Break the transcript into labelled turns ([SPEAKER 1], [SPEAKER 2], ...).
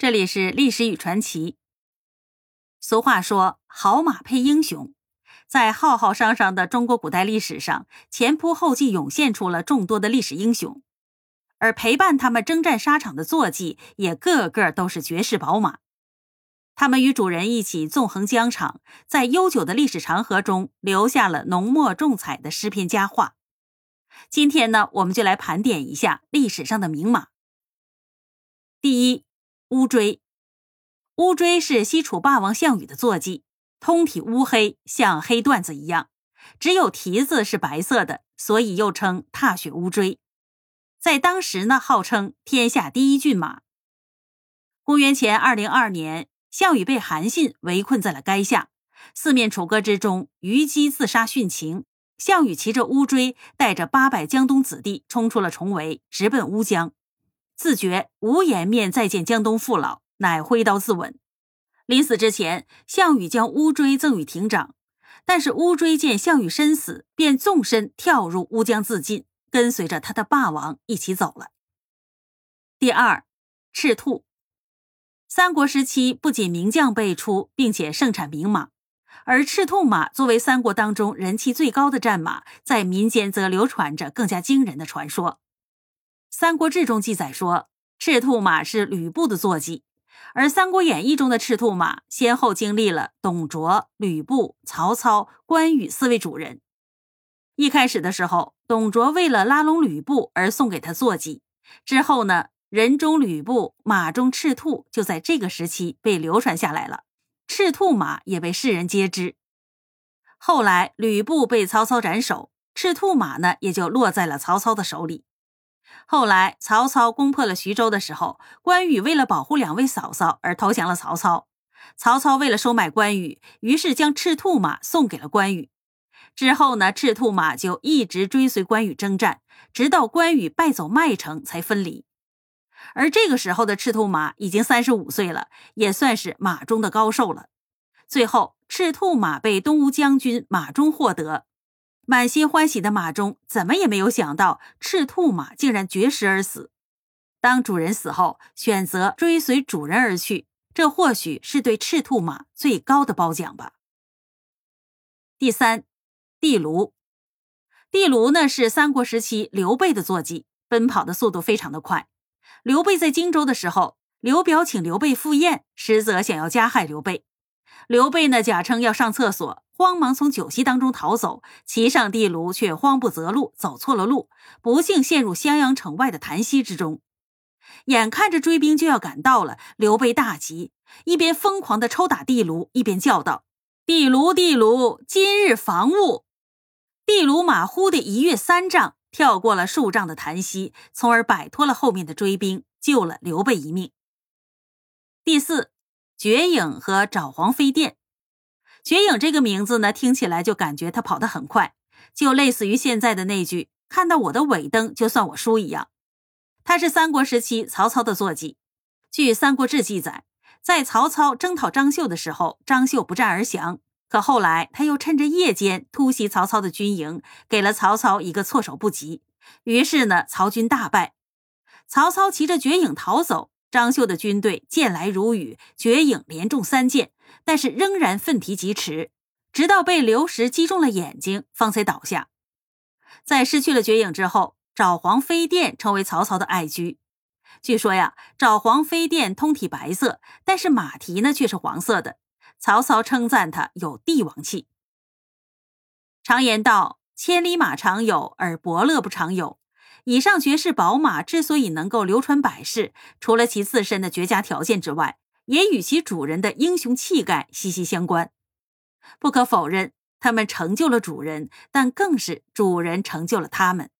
[SPEAKER 1] 这里是历史与传奇。俗话说“好马配英雄”，在浩浩汤汤的中国古代历史上，前仆后继涌现出了众多的历史英雄，而陪伴他们征战沙场的坐骑也个个都是绝世宝马。他们与主人一起纵横疆场，在悠久的历史长河中留下了浓墨重彩的诗篇佳话。今天呢，我们就来盘点一下历史上的名马。第一。乌骓，乌骓是西楚霸王项羽的坐骑，通体乌黑，像黑缎子一样，只有蹄子是白色的，所以又称踏雪乌骓。在当时呢，号称天下第一骏马。公元前二零二年，项羽被韩信围困在了垓下，四面楚歌之中，虞姬自杀殉情。项羽骑着乌骓，带着八百江东子弟冲出了重围，直奔乌江。自觉无颜面再见江东父老，乃挥刀自刎。临死之前，项羽将乌骓赠与亭长，但是乌骓见项羽身死，便纵身跳入乌江自尽，跟随着他的霸王一起走了。第二，赤兔。三国时期不仅名将辈出，并且盛产名马，而赤兔马作为三国当中人气最高的战马，在民间则流传着更加惊人的传说。《三国志》中记载说，赤兔马是吕布的坐骑，而《三国演义》中的赤兔马先后经历了董卓、吕布、曹操、关羽四位主人。一开始的时候，董卓为了拉拢吕布而送给他坐骑，之后呢，人中吕布，马中赤兔就在这个时期被流传下来了，赤兔马也被世人皆知。后来吕布被曹操斩首，赤兔马呢也就落在了曹操的手里。后来，曹操攻破了徐州的时候，关羽为了保护两位嫂嫂而投降了曹操。曹操为了收买关羽，于是将赤兔马送给了关羽。之后呢，赤兔马就一直追随关羽征战，直到关羽败走麦城才分离。而这个时候的赤兔马已经三十五岁了，也算是马中的高寿了。最后，赤兔马被东吴将军马忠获得。满心欢喜的马忠怎么也没有想到，赤兔马竟然绝食而死。当主人死后，选择追随主人而去，这或许是对赤兔马最高的褒奖吧。第三，地卢。地卢呢是三国时期刘备的坐骑，奔跑的速度非常的快。刘备在荆州的时候，刘表请刘备赴宴，实则想要加害刘备。刘备呢假称要上厕所。慌忙从酒席当中逃走，骑上地卢却慌不择路，走错了路，不幸陷入襄阳城外的潭溪之中。眼看着追兵就要赶到了，刘备大急，一边疯狂地抽打地卢，一边叫道：“地卢，地卢，今日防务！”地卢马忽的一跃三丈，跳过了数丈的潭溪，从而摆脱了后面的追兵，救了刘备一命。第四，绝影和爪黄飞电。绝影这个名字呢，听起来就感觉他跑得很快，就类似于现在的那句“看到我的尾灯就算我输”一样。他是三国时期曹操的坐骑。据《三国志》记载，在曹操征讨张绣的时候，张绣不战而降。可后来他又趁着夜间突袭曹操的军营，给了曹操一个措手不及。于是呢，曹军大败。曹操骑着绝影逃走。张绣的军队箭来如雨，绝影连中三箭，但是仍然奋蹄疾驰，直到被流石击中了眼睛，方才倒下。在失去了绝影之后，爪黄飞电成为曹操的爱驹。据说呀，爪黄飞电通体白色，但是马蹄呢却是黄色的。曹操称赞他有帝王气。常言道：“千里马常有，而伯乐不常有。”以上绝世宝马之所以能够流传百世，除了其自身的绝佳条件之外，也与其主人的英雄气概息息相关。不可否认，他们成就了主人，但更是主人成就了他们。